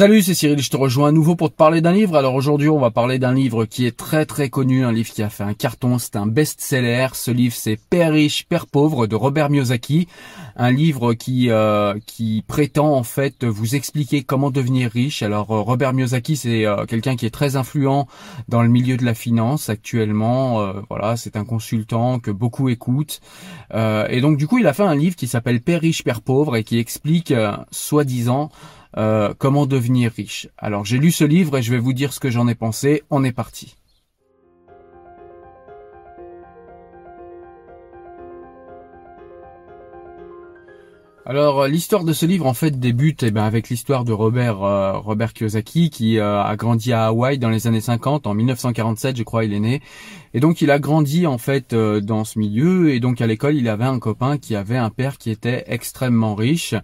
Salut, c'est Cyril, je te rejoins à nouveau pour te parler d'un livre. Alors aujourd'hui, on va parler d'un livre qui est très très connu, un livre qui a fait un carton, c'est un best-seller. Ce livre, c'est Père riche, Père pauvre de Robert Miyazaki, un livre qui euh, qui prétend en fait vous expliquer comment devenir riche. Alors euh, Robert Miyazaki, c'est euh, quelqu'un qui est très influent dans le milieu de la finance actuellement. voilà, c'est un consultant que beaucoup écoutent. et donc du coup, il a fait un livre qui s'appelle Père riche, Père pauvre et qui explique soi-disant euh, comment devenir riche? Alors j'ai lu ce livre et je vais vous dire ce que j'en ai pensé. On est parti. Alors l'histoire de ce livre en fait débute eh ben, avec l'histoire de Robert euh, Robert Kiyosaki qui euh, a grandi à Hawaï dans les années 50 en 1947 je crois il est né et donc il a grandi en fait euh, dans ce milieu. Et donc à l'école il avait un copain qui avait un père qui était extrêmement riche.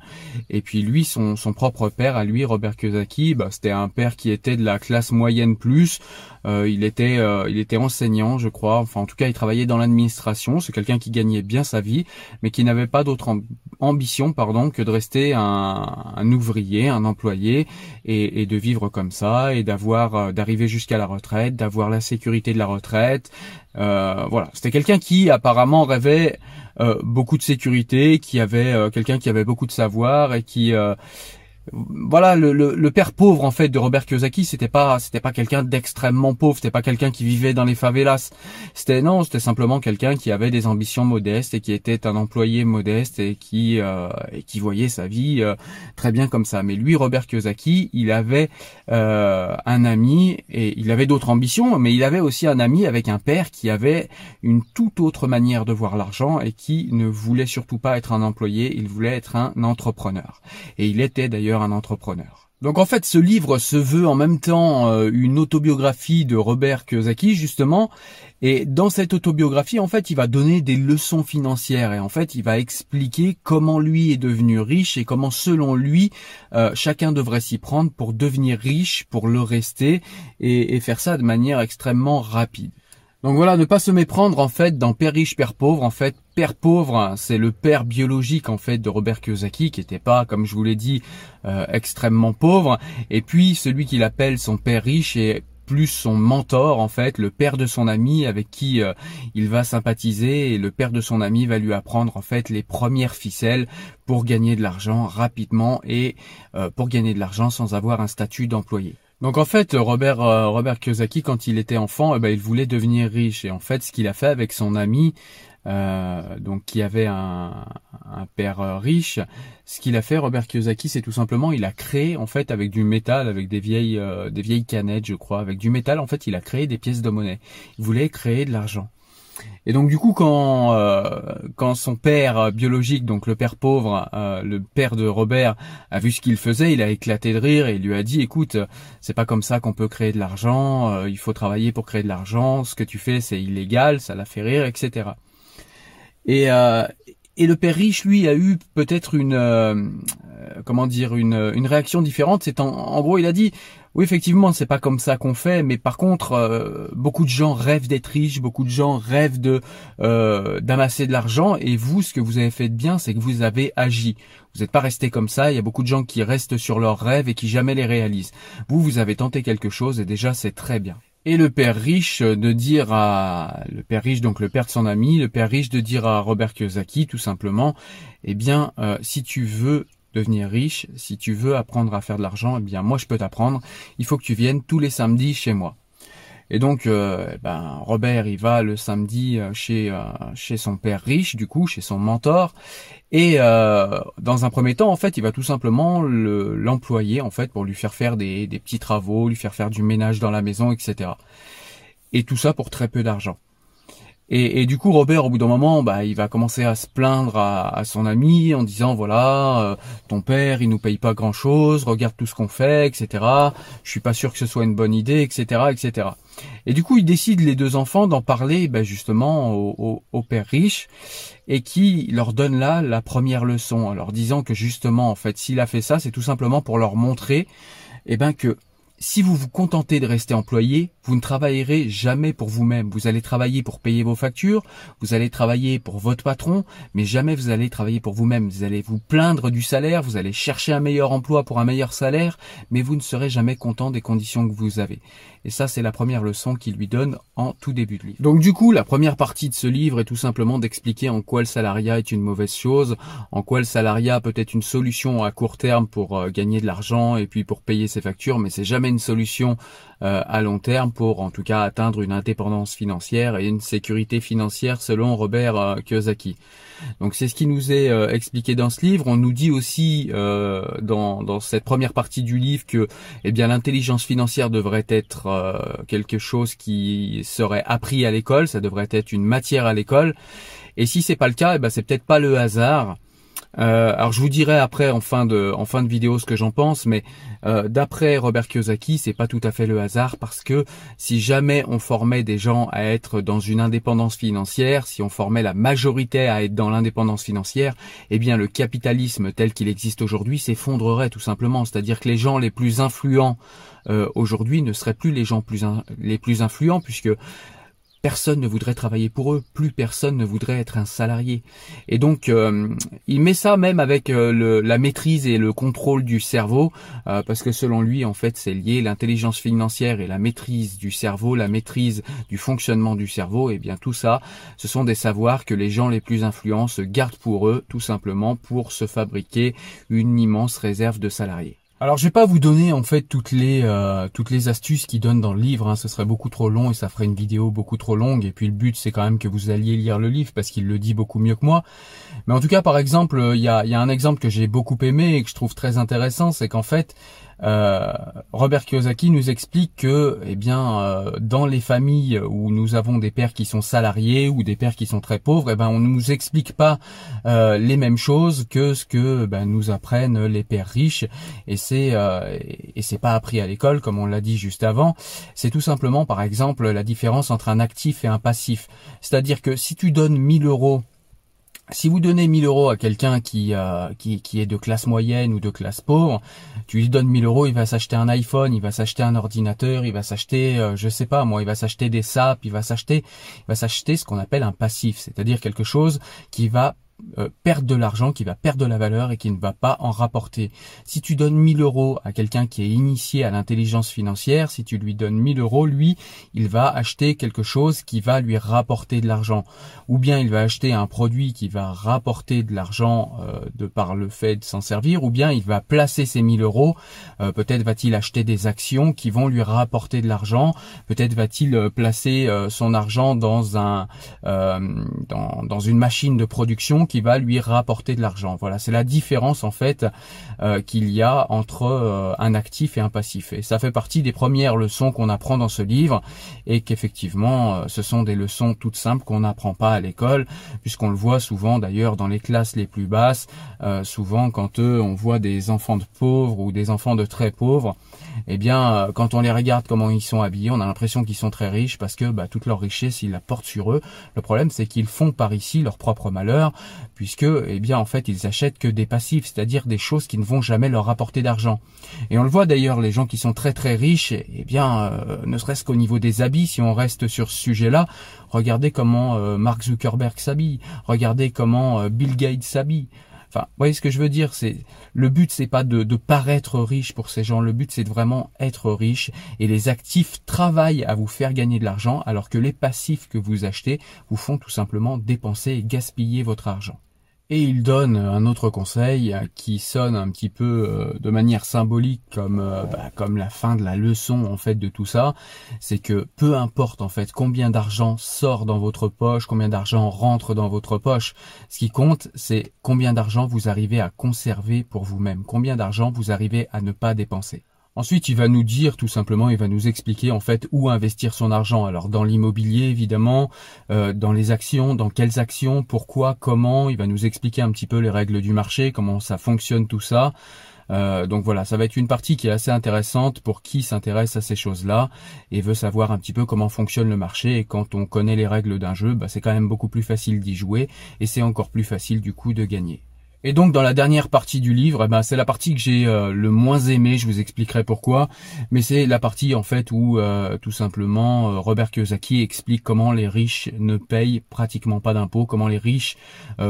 Et puis lui son, son propre père à lui Robert Kiyosaki bah, c'était un père qui était de la classe moyenne plus. Il était il était enseignant je crois. Enfin en tout cas il travaillait dans l'administration. C'est quelqu'un qui gagnait bien sa vie mais qui n'avait pas d'autre ambition pardon que de rester un, ouvrier, un employé et, de vivre comme ça et d'avoir euh, d'arriver jusqu'à la retraite, d'avoir la sécurité de la retraite. Euh, voilà, c'était quelqu'un qui apparemment rêvait euh, beaucoup de sécurité, qui avait quelqu'un qui avait beaucoup de savoir et qui voilà le, le, père pauvre en fait de Robert Kiyosaki c'était pas c'était pas quelqu'un d'extrêmement pauvre c'était pas quelqu'un qui vivait dans les favelas. C'était non c'était simplement quelqu'un qui avait des ambitions modestes et qui était un employé modeste et qui euh, et qui voyait sa vie euh, très bien comme ça. Mais lui Robert Kiyosaki il avait euh, un ami et il avait d'autres ambitions mais il avait aussi un ami avec un père qui avait une toute autre manière de voir l'argent et qui ne voulait surtout pas être un employé il voulait être un entrepreneur. Et il était d'ailleurs un entrepreneur. Donc en fait, ce livre se veut en même temps euh, une autobiographie de Robert Kiyosaki justement, et dans cette autobiographie, en fait, il va donner des leçons financières et en fait, il va expliquer comment lui est devenu riche et comment selon lui, euh, chacun devrait s'y prendre pour devenir riche, pour le rester et faire ça de manière extrêmement rapide. Donc voilà, ne pas se méprendre en fait dans Père riche, Père pauvre. En fait, Père pauvre, c'est le père biologique en fait de Robert Kiyosaki, qui n'était pas, comme je vous l'ai dit, euh, extrêmement pauvre. Et puis celui qu'il appelle son père riche est plus son mentor en fait, le père de son ami avec qui euh, il va sympathiser et le père de son ami va lui apprendre en fait les premières ficelles pour gagner de l'argent rapidement et euh, pour gagner de l'argent sans avoir un statut d'employé. Donc en fait, Robert euh, Robert Kiyosaki, quand il était enfant, eh ben, il voulait devenir riche. Et en fait, ce qu'il a fait avec son ami, euh, donc qui avait un, un père euh, riche, ce qu'il a fait, Robert Kiyosaki, c'est tout simplement, il a créé en fait avec du métal, avec des vieilles des vieilles canettes, je crois, avec du métal, en fait, il a créé des pièces de monnaie. Il voulait créer de l'argent. Et donc du coup, quand euh, quand son père biologique, donc le père pauvre, euh, le père de Robert, a vu ce qu'il faisait, il a éclaté de rire et il lui a dit "Écoute, c'est pas comme ça qu'on peut créer de l'argent. Euh, il faut travailler pour créer de l'argent. Ce que tu fais, c'est illégal. Ça l'a fait rire, etc." Et et le père riche, lui, a eu peut-être une comment dire une, une réaction différente. C'est en, en gros, il a dit oui, effectivement, c'est pas comme ça qu'on fait, mais par contre, euh, beaucoup de gens rêvent d'être riches, beaucoup de gens rêvent de euh, d'amasser de l'argent, et vous, ce que vous avez fait de bien, c'est que vous avez agi. Vous n'êtes pas resté comme ça. Il y a beaucoup de gens qui restent sur leurs rêves et qui jamais les réalisent. Vous, vous avez tenté quelque chose, et déjà, c'est très bien. Et le père riche de dire à le père riche donc le père de son ami, le père riche de dire à Robert Kiyosaki tout simplement, eh bien euh, si tu veux devenir riche, si tu veux apprendre à faire de l'argent, eh bien moi je peux t'apprendre. Il faut que tu viennes tous les samedis chez moi. Et donc, euh, eh ben, Robert, il va le samedi euh, chez euh, chez son père riche, du coup, chez son mentor. Et dans un premier temps, en fait, il va tout simplement l'employer, en fait, pour lui faire faire des, des petits travaux, lui faire faire du ménage dans la maison, etc. Et tout ça pour très peu d'argent. Et, et, du coup, Robert, au bout d'un moment, bah, il va commencer à se plaindre à, son ami en disant voilà, euh, ton père, il nous paye pas grand chose, regarde tout ce qu'on fait, etc. Je suis pas sûr que ce soit une bonne idée, etc., etc. Et du coup, il décide les deux enfants d'en parler, bah, justement, au, au, père riche, et qui leur donne là la première leçon, en leur disant que justement, en fait, s'il a fait ça, c'est tout simplement pour leur montrer, eh ben que si vous vous contentez de rester employé, vous ne travaillerez jamais pour vous-même. Vous allez travailler pour payer vos factures, vous allez travailler pour votre patron, mais jamais vous allez travailler pour vous-même. Vous allez vous plaindre du salaire, vous allez chercher un meilleur emploi pour un meilleur salaire, mais vous ne serez jamais content des conditions que vous avez. Et ça, c'est la première leçon qu'il lui donne en tout début de livre. Donc du coup, la première partie de ce livre est tout simplement d'expliquer en quoi le salariat est une mauvaise chose, en quoi le salariat peut être une solution à court terme pour euh, gagner de l'argent et puis pour payer ses factures, mais c'est jamais une solution euh, à long terme pour en tout cas atteindre une indépendance financière et une sécurité financière selon Robert euh, Kiyosaki. Donc c'est ce qui nous est euh, expliqué dans ce livre. On nous dit aussi dans, dans cette première partie du livre que eh bien l'intelligence financière devrait être quelque chose qui serait appris à l'école, ça devrait être une matière à l'école. Et si c'est pas le cas, eh ben c'est peut-être pas le hasard euh, alors je vous dirai après en fin de vidéo ce que j'en pense, mais euh, d'après Robert Kiyosaki, c'est pas tout à fait le hasard parce que si jamais on formait des gens à être dans une indépendance financière, si on formait la majorité à être dans l'indépendance financière, eh bien le capitalisme tel qu'il existe aujourd'hui s'effondrerait tout simplement. C'est-à-dire que les gens les plus influents euh, aujourd'hui ne seraient plus les gens plus les plus influents puisque personne ne voudrait travailler pour eux, plus personne ne voudrait être un salarié. Et donc, euh, il met ça même avec euh, la maîtrise et le contrôle du cerveau, euh, parce que selon lui, en fait, c'est lié l'intelligence financière et la maîtrise du cerveau, la maîtrise du fonctionnement du cerveau. Et bien tout ça, ce sont des savoirs que les gens les plus influents se gardent pour eux, tout simplement pour se fabriquer une immense réserve de salariés. Alors je vais pas vous donner en fait toutes les euh, toutes les astuces qu'il donne dans le livre, hein. ce serait beaucoup trop long et ça ferait une vidéo beaucoup trop longue. Et puis le but c'est quand même que vous alliez lire le livre parce qu'il le dit beaucoup mieux que moi. Mais en tout cas par exemple il y a, y a un exemple que j'ai beaucoup aimé et que je trouve très intéressant, c'est qu'en fait euh, Robert Kiyosaki nous explique que, eh bien, euh, dans les familles où nous avons des pères qui sont salariés ou des pères qui sont très pauvres, eh ben, on ne nous explique pas euh, les mêmes choses que ce que ben, nous apprennent les pères riches. Et c'est et c'est pas appris à l'école, comme on l'a dit juste avant. C'est tout simplement, par exemple, la différence entre un actif et un passif. C'est-à-dire que si tu donnes 1000 euros si vous donnez 1000 euros à quelqu'un qui, euh, qui, qui est de classe moyenne ou de classe pauvre, tu lui donnes 1000 euros, il va s'acheter un iPhone, il va s'acheter un ordinateur, il va s'acheter, euh, je sais pas moi, il va s'acheter des sapes, il va s'acheter, il va s'acheter ce qu'on appelle un passif, c'est-à-dire quelque chose qui va perdre de l'argent, qui va perdre de la valeur et qui ne va pas en rapporter. Si tu donnes 1000 euros à quelqu'un qui est initié à l'intelligence financière, si tu lui donnes 1000 euros, lui, il va acheter quelque chose qui va lui rapporter de l'argent. Ou bien il va acheter un produit qui va rapporter de l'argent euh, de par le fait de s'en servir, ou bien il va placer ses 1000 euros. Euh, peut-être va-t-il acheter des actions qui vont lui rapporter de l'argent. Peut-être va-t-il placer son argent dans un dans, dans une machine de production qui va lui rapporter de l'argent. Voilà, c'est la différence en fait euh, qu'il y a entre euh, un actif et un passif. Et ça fait partie des premières leçons qu'on apprend dans ce livre et qu'effectivement, euh, ce sont des leçons toutes simples qu'on n'apprend pas à l'école, puisqu'on le voit souvent d'ailleurs dans les classes les plus basses, souvent quand on voit des enfants de pauvres ou des enfants de très pauvres, eh bien, quand on les regarde comment ils sont habillés, on a l'impression qu'ils sont très riches parce que bah, toute leur richesse, ils la portent sur eux. Le problème, c'est qu'ils font par ici leur propre malheur, puisque, eh bien, en fait, ils achètent que des passifs, c'est-à-dire des choses qui ne vont jamais leur rapporter d'argent. Et on le voit d'ailleurs, les gens qui sont très très riches, eh bien, euh, ne serait-ce qu'au niveau des habits, si on reste sur ce sujet-là, regardez comment euh, Mark Zuckerberg s'habille, regardez comment euh, Bill Gates s'habille. Enfin, vous voyez ce que je veux dire, c'est le but, c'est pas de, de, paraître riche pour ces gens. Le but, c'est de vraiment être riche. Et les actifs travaillent à vous faire gagner de l'argent, alors que les passifs que vous achetez vous font tout simplement dépenser et gaspiller votre argent. Et il donne un autre conseil qui sonne un petit peu euh, de manière symbolique comme euh, bah, comme la fin de la leçon en fait de tout ça, c'est que peu importe en fait combien d'argent sort dans votre poche, combien d'argent rentre dans votre poche, ce qui compte c'est combien d'argent vous arrivez à conserver pour vous-même, combien d'argent vous arrivez à ne pas dépenser. Ensuite, il va nous dire tout simplement, il va nous expliquer en fait où investir son argent. Alors dans l'immobilier évidemment, euh, dans les actions, dans quelles actions, pourquoi, comment. Il va nous expliquer un petit peu les règles du marché, comment ça fonctionne tout ça. Euh, donc voilà, ça va être une partie qui est assez intéressante pour qui s'intéresse à ces choses-là et veut savoir un petit peu comment fonctionne le marché. Et quand on connaît les règles d'un jeu, bah, c'est quand même beaucoup plus facile d'y jouer et c'est encore plus facile du coup de gagner. Et donc dans la dernière partie du livre, eh ben, c'est la partie que j'ai euh, le moins aimé, je vous expliquerai pourquoi, mais c'est la partie en fait où euh, tout simplement euh, Robert Kiyosaki explique comment les riches ne payent pratiquement pas d'impôts, comment les riches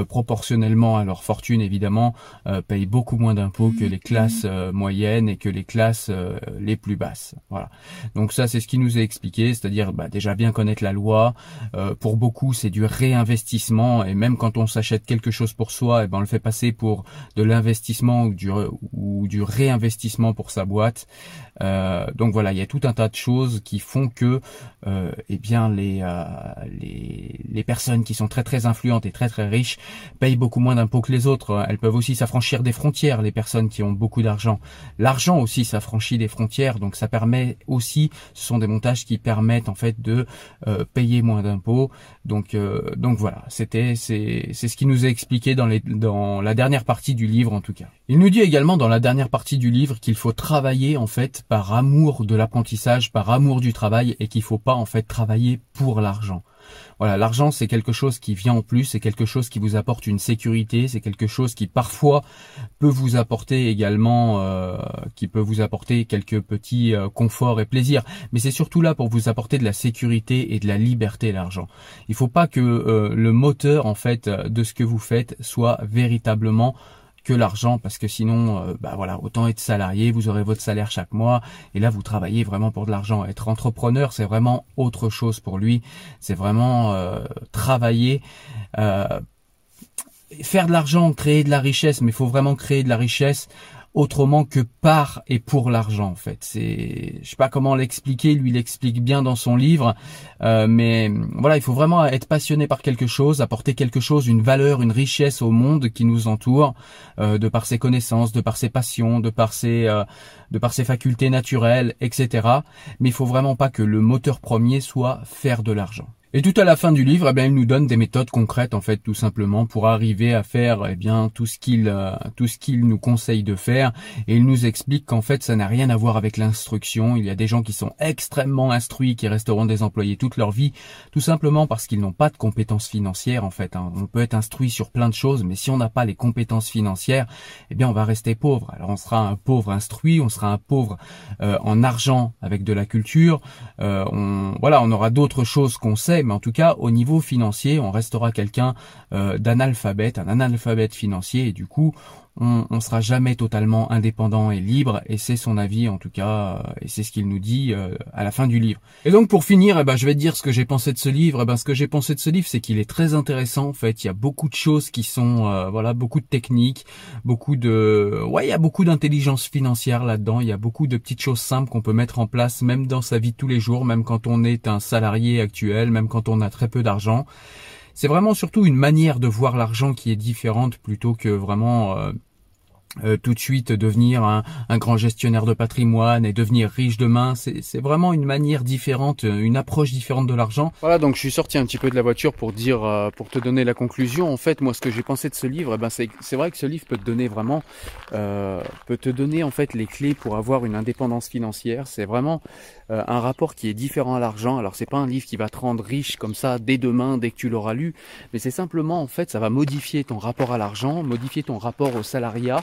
proportionnellement à leur fortune évidemment payent beaucoup moins d'impôts que les classes moyennes et que les classes les plus basses. Voilà. Donc ça c'est ce qui nous est expliqué, c'est-à-dire bah, déjà bien connaître la loi. pour beaucoup c'est du réinvestissement et même quand on s'achète quelque chose pour soi, eh ben on le fait passer pour de l'investissement ou du, ou du réinvestissement pour sa boîte. Euh, donc voilà, il y a tout un tas de choses qui font que euh, eh bien les, euh, les, les personnes qui sont très très influentes et très très riches payent beaucoup moins d'impôts que les autres. Elles peuvent aussi s'affranchir des frontières, les personnes qui ont beaucoup d'argent. L'argent aussi s'affranchit des frontières, donc ça permet aussi, ce sont des montages qui permettent en fait de euh, payer moins d'impôts. Donc euh, donc voilà, c'était c'est c'est ce qui nous est expliqué dans les dans la dernière partie du livre en tout cas. Il nous dit également dans la dernière partie du livre qu'il faut travailler en fait par amour de l'apprentissage, par amour du travail et qu'il faut pas en fait travailler pour l'argent. Voilà, l'argent c'est quelque chose qui vient en plus, c'est quelque chose qui vous apporte une sécurité, c'est quelque chose qui parfois peut vous apporter également, euh, qui peut vous apporter quelques petits euh, conforts et plaisirs, mais c'est surtout là pour vous apporter de la sécurité et de la liberté l'argent. Il faut pas que euh, le moteur en fait de ce que vous faites soit véritablement que l'argent parce que sinon euh, bah voilà autant être salarié vous aurez votre salaire chaque mois et là vous travaillez vraiment pour de l'argent. Être entrepreneur c'est vraiment autre chose pour lui. C'est vraiment euh, travailler euh, faire de l'argent créer de la richesse mais il faut vraiment créer de la richesse autrement que par et pour l'argent en fait. C'est, je sais pas comment l'expliquer, lui l'explique bien dans son livre, euh, mais voilà, il faut vraiment être passionné par quelque chose, apporter quelque chose, une valeur, une richesse au monde qui nous entoure, euh, de par ses connaissances, de par ses passions, de par ses, euh, de par ses facultés naturelles, etc. Mais il faut vraiment pas que le moteur premier soit faire de l'argent. Et tout à la fin du livre, eh bien, il nous donne des méthodes concrètes, en fait, tout simplement, pour arriver à faire, eh bien, tout ce qu'il, euh, tout ce qu'il nous conseille de faire. Et il nous explique qu'en fait, ça n'a rien à voir avec l'instruction. Il y a des gens qui sont extrêmement instruits, qui resteront des employés toute leur vie, tout simplement parce qu'ils n'ont pas de compétences financières, en fait. Hein. On peut être instruit sur plein de choses, mais si on n'a pas les compétences financières, eh bien, on va rester pauvre. Alors, on sera un pauvre instruit, on sera un pauvre euh, en argent avec de la culture. Euh, on, voilà, on aura d'autres choses qu'on sait mais en tout cas au niveau financier, on restera quelqu'un euh, d'analphabète, un analphabète financier, et du coup, on, on sera jamais totalement indépendant et libre et c'est son avis en tout cas euh, et c'est ce qu'il nous dit euh, à la fin du livre. Et donc pour finir, eh ben, je vais te dire ce que j'ai pensé de ce livre. Eh ben, ce que j'ai pensé de ce livre, c'est qu'il est très intéressant en fait. Il y a beaucoup de choses qui sont euh, voilà beaucoup de techniques, beaucoup de ouais il y a beaucoup d'intelligence financière là-dedans. Il y a beaucoup de petites choses simples qu'on peut mettre en place même dans sa vie de tous les jours, même quand on est un salarié actuel, même quand on a très peu d'argent. C'est vraiment surtout une manière de voir l'argent qui est différente plutôt que vraiment euh, tout de suite devenir un, grand gestionnaire de patrimoine et devenir riche demain. C'est vraiment une manière différente, une approche différente de l'argent. Voilà, donc je suis sorti un petit peu de la voiture pour dire, euh, pour te donner la conclusion. En fait, moi, ce que j'ai pensé de ce livre, eh ben, c'est vrai que ce livre peut te donner vraiment, euh, peut te donner en fait les clés pour avoir une indépendance financière. C'est vraiment un rapport qui est différent à l'argent. Alors, c'est pas un livre qui va te rendre riche comme ça dès demain, dès que tu l'auras lu, mais c'est simplement en fait, ça va modifier ton rapport à l'argent, modifier ton rapport au salariat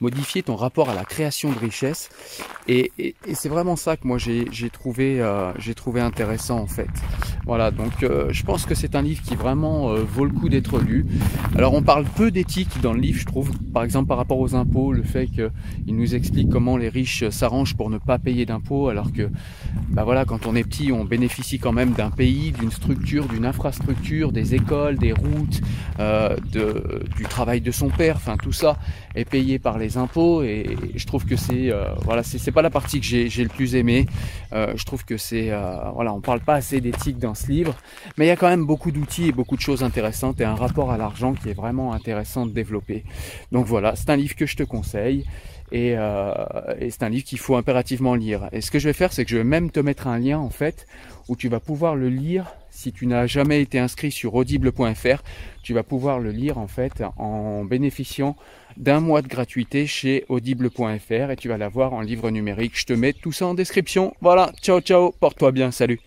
modifier ton rapport à la création de richesse. Et, c'est vraiment ça que moi j'ai trouvé, euh, j'ai trouvé intéressant en fait. Voilà, donc euh, je pense que c'est un livre qui vraiment euh, vaut le coup d'être lu. Alors on parle peu d'éthique dans le livre, je trouve. Par exemple par rapport aux impôts, le fait qu'il nous explique comment les riches s'arrangent pour ne pas payer d'impôts, alors que bah voilà, quand on est petit, on bénéficie quand même d'un pays, d'une structure, d'une infrastructure, des écoles, des routes, de, du travail de son père, enfin tout ça est payé par les impôts et je trouve que c'est euh, voilà c'est pas la partie que j'ai le plus aimé euh, je trouve que c'est euh, voilà on parle pas assez d'éthique dans ce livre mais il y a quand même beaucoup d'outils et beaucoup de choses intéressantes et un rapport à l'argent qui est vraiment intéressant de développer. Donc voilà c'est un livre que je te conseille et c'est un livre qu'il faut impérativement lire. Et ce que je vais faire c'est que je vais même te mettre un lien en fait où tu vas pouvoir le lire si tu n'as jamais été inscrit sur audible.fr tu vas pouvoir le lire en fait en bénéficiant d'un mois de gratuité chez audible.fr et tu vas l'avoir en livre numérique. Je te mets tout ça en description. Voilà, ciao ciao, porte-toi bien, salut.